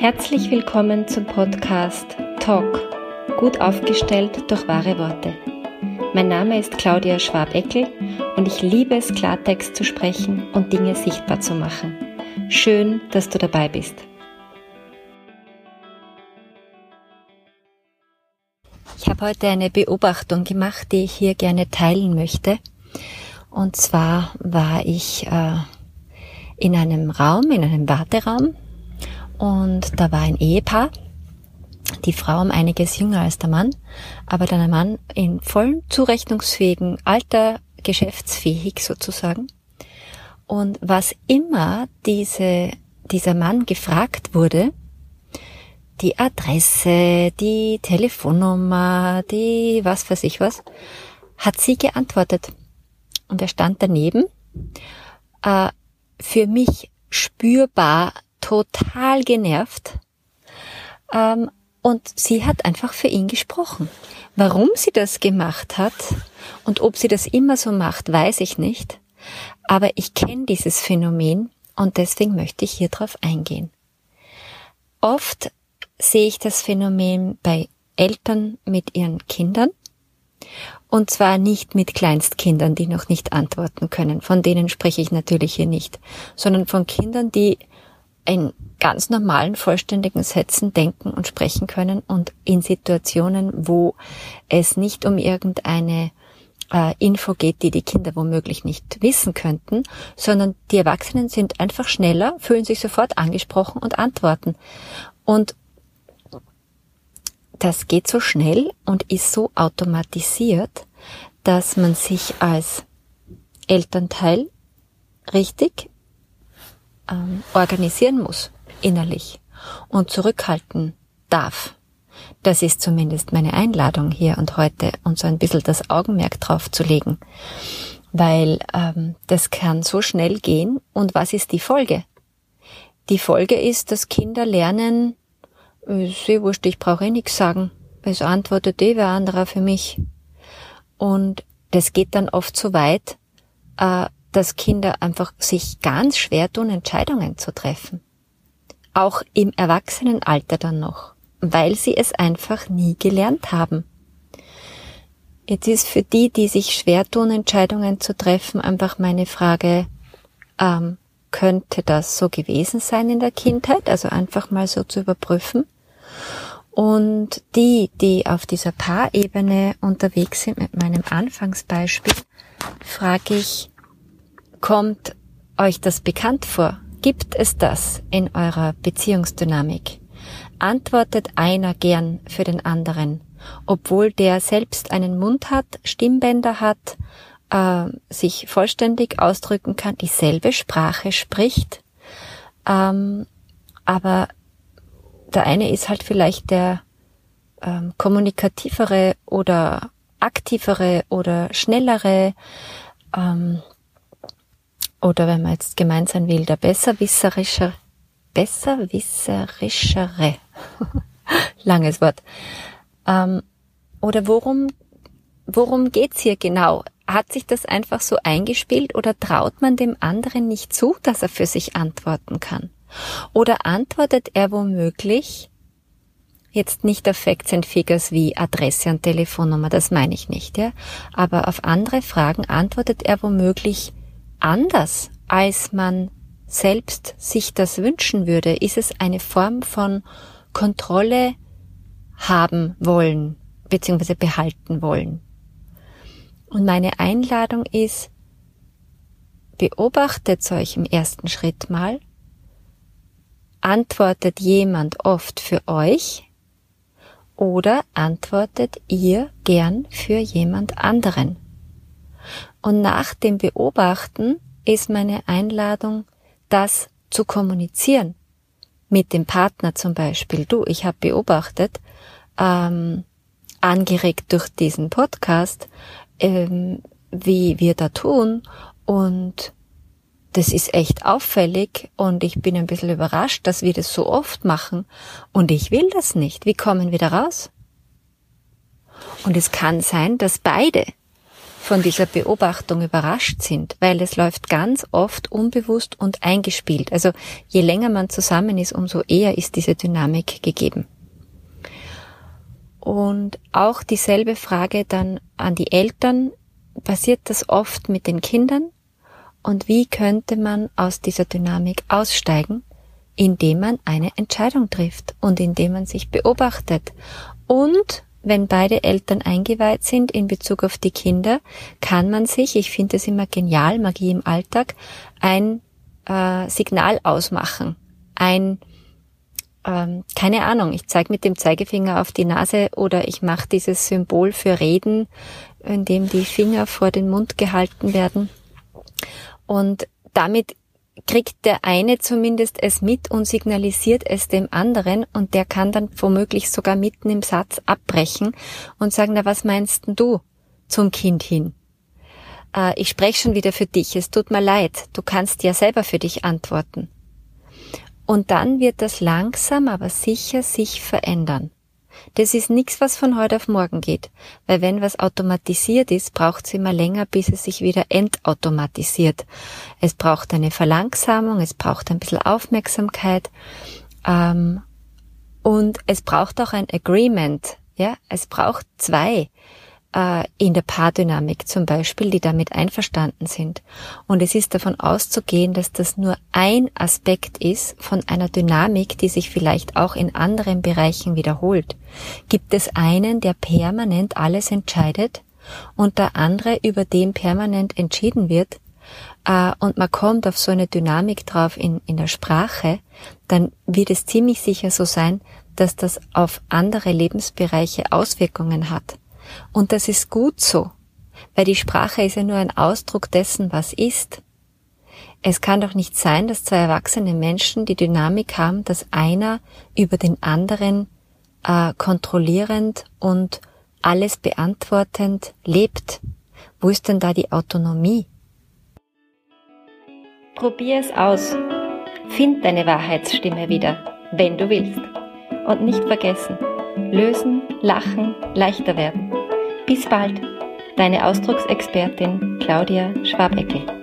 Herzlich willkommen zum Podcast Talk, gut aufgestellt durch wahre Worte. Mein Name ist Claudia Schwabeckel und ich liebe es, Klartext zu sprechen und Dinge sichtbar zu machen. Schön, dass du dabei bist. Ich habe heute eine Beobachtung gemacht, die ich hier gerne teilen möchte. Und zwar war ich äh, in einem Raum, in einem Warteraum und da war ein Ehepaar, die Frau um einiges jünger als der Mann, aber dann ein Mann in vollem zurechnungsfähigen Alter, geschäftsfähig sozusagen. Und was immer diese, dieser Mann gefragt wurde, die Adresse, die Telefonnummer, die was weiß ich was, hat sie geantwortet. Und er stand daneben, äh, für mich spürbar total genervt. Ähm, und sie hat einfach für ihn gesprochen. Warum sie das gemacht hat und ob sie das immer so macht, weiß ich nicht. Aber ich kenne dieses Phänomen und deswegen möchte ich hier drauf eingehen. Oft sehe ich das Phänomen bei Eltern mit ihren Kindern und zwar nicht mit Kleinstkindern, die noch nicht antworten können. Von denen spreche ich natürlich hier nicht, sondern von Kindern, die in ganz normalen, vollständigen Sätzen denken und sprechen können und in Situationen, wo es nicht um irgendeine äh, Info geht, die die Kinder womöglich nicht wissen könnten, sondern die Erwachsenen sind einfach schneller, fühlen sich sofort angesprochen und antworten. Und das geht so schnell und ist so automatisiert, dass man sich als Elternteil richtig ähm, organisieren muss, innerlich, und zurückhalten darf. Das ist zumindest meine Einladung hier und heute und so ein bisschen das Augenmerk drauf zu legen. Weil ähm, das kann so schnell gehen. Und was ist die Folge? Die Folge ist, dass Kinder lernen, ist eh wurscht, ich brauche eh nichts sagen. Es antwortet eh wer anderer für mich. Und das geht dann oft so weit, äh, dass Kinder einfach sich ganz schwer tun, Entscheidungen zu treffen. Auch im Erwachsenenalter dann noch, weil sie es einfach nie gelernt haben. Jetzt ist für die, die sich schwer tun, Entscheidungen zu treffen, einfach meine Frage, ähm, könnte das so gewesen sein in der Kindheit? Also einfach mal so zu überprüfen. Und die, die auf dieser Paarebene unterwegs sind mit meinem Anfangsbeispiel, frage ich, Kommt euch das bekannt vor? Gibt es das in eurer Beziehungsdynamik? Antwortet einer gern für den anderen, obwohl der selbst einen Mund hat, Stimmbänder hat, äh, sich vollständig ausdrücken kann, dieselbe Sprache spricht, ähm, aber der eine ist halt vielleicht der ähm, kommunikativere oder aktivere oder schnellere, ähm, oder wenn man jetzt gemeint sein will, der besserwisserische, besserwisserischere, langes Wort. Ähm, oder worum, worum geht's hier genau? Hat sich das einfach so eingespielt oder traut man dem anderen nicht zu, dass er für sich antworten kann? Oder antwortet er womöglich jetzt nicht auf Facts and Figures wie Adresse und Telefonnummer, das meine ich nicht, ja? Aber auf andere Fragen antwortet er womöglich anders, als man selbst sich das wünschen würde, ist es eine Form von Kontrolle haben wollen, beziehungsweise behalten wollen. Und meine Einladung ist, beobachtet euch im ersten Schritt mal, antwortet jemand oft für euch oder antwortet ihr gern für jemand anderen? Und nach dem Beobachten ist meine Einladung, das zu kommunizieren. Mit dem Partner zum Beispiel. Du, ich habe beobachtet, ähm, angeregt durch diesen Podcast, ähm, wie wir da tun und das ist echt auffällig und ich bin ein bisschen überrascht, dass wir das so oft machen und ich will das nicht. Wie kommen wir da raus? Und es kann sein, dass beide von dieser Beobachtung überrascht sind, weil es läuft ganz oft unbewusst und eingespielt. Also je länger man zusammen ist, umso eher ist diese Dynamik gegeben. Und auch dieselbe Frage dann an die Eltern, passiert das oft mit den Kindern? Und wie könnte man aus dieser Dynamik aussteigen? Indem man eine Entscheidung trifft und indem man sich beobachtet. Und wenn beide Eltern eingeweiht sind in Bezug auf die Kinder, kann man sich, ich finde es immer genial, Magie im Alltag, ein äh, Signal ausmachen. Ein, ähm, keine Ahnung, ich zeige mit dem Zeigefinger auf die Nase oder ich mache dieses Symbol für Reden, in dem die Finger vor den Mund gehalten werden. Und damit kriegt der eine zumindest es mit und signalisiert es dem anderen und der kann dann womöglich sogar mitten im Satz abbrechen und sagen, na was meinst denn du zum Kind hin? Äh, ich spreche schon wieder für dich, es tut mir leid, du kannst ja selber für dich antworten. Und dann wird das langsam aber sicher sich verändern. Das ist nichts, was von heute auf morgen geht, weil wenn was automatisiert ist, braucht es immer länger, bis es sich wieder entautomatisiert. Es braucht eine Verlangsamung, es braucht ein bisschen Aufmerksamkeit ähm, und es braucht auch ein Agreement. Ja, es braucht zwei äh, in der Paardynamik zum Beispiel, die damit einverstanden sind. Und es ist davon auszugehen, dass das nur ein Aspekt ist von einer Dynamik, die sich vielleicht auch in anderen Bereichen wiederholt. Gibt es einen, der permanent alles entscheidet und der andere, über den permanent entschieden wird, äh, und man kommt auf so eine Dynamik drauf in, in der Sprache, dann wird es ziemlich sicher so sein, dass das auf andere Lebensbereiche Auswirkungen hat. Und das ist gut so, weil die Sprache ist ja nur ein Ausdruck dessen, was ist. Es kann doch nicht sein, dass zwei erwachsene Menschen die Dynamik haben, dass einer über den anderen äh, kontrollierend und alles beantwortend lebt. Wo ist denn da die Autonomie? Probier es aus. Find deine Wahrheitsstimme wieder, wenn du willst. Und nicht vergessen, lösen, lachen, leichter werden. Bis bald, deine Ausdrucksexpertin Claudia Schwabeckel.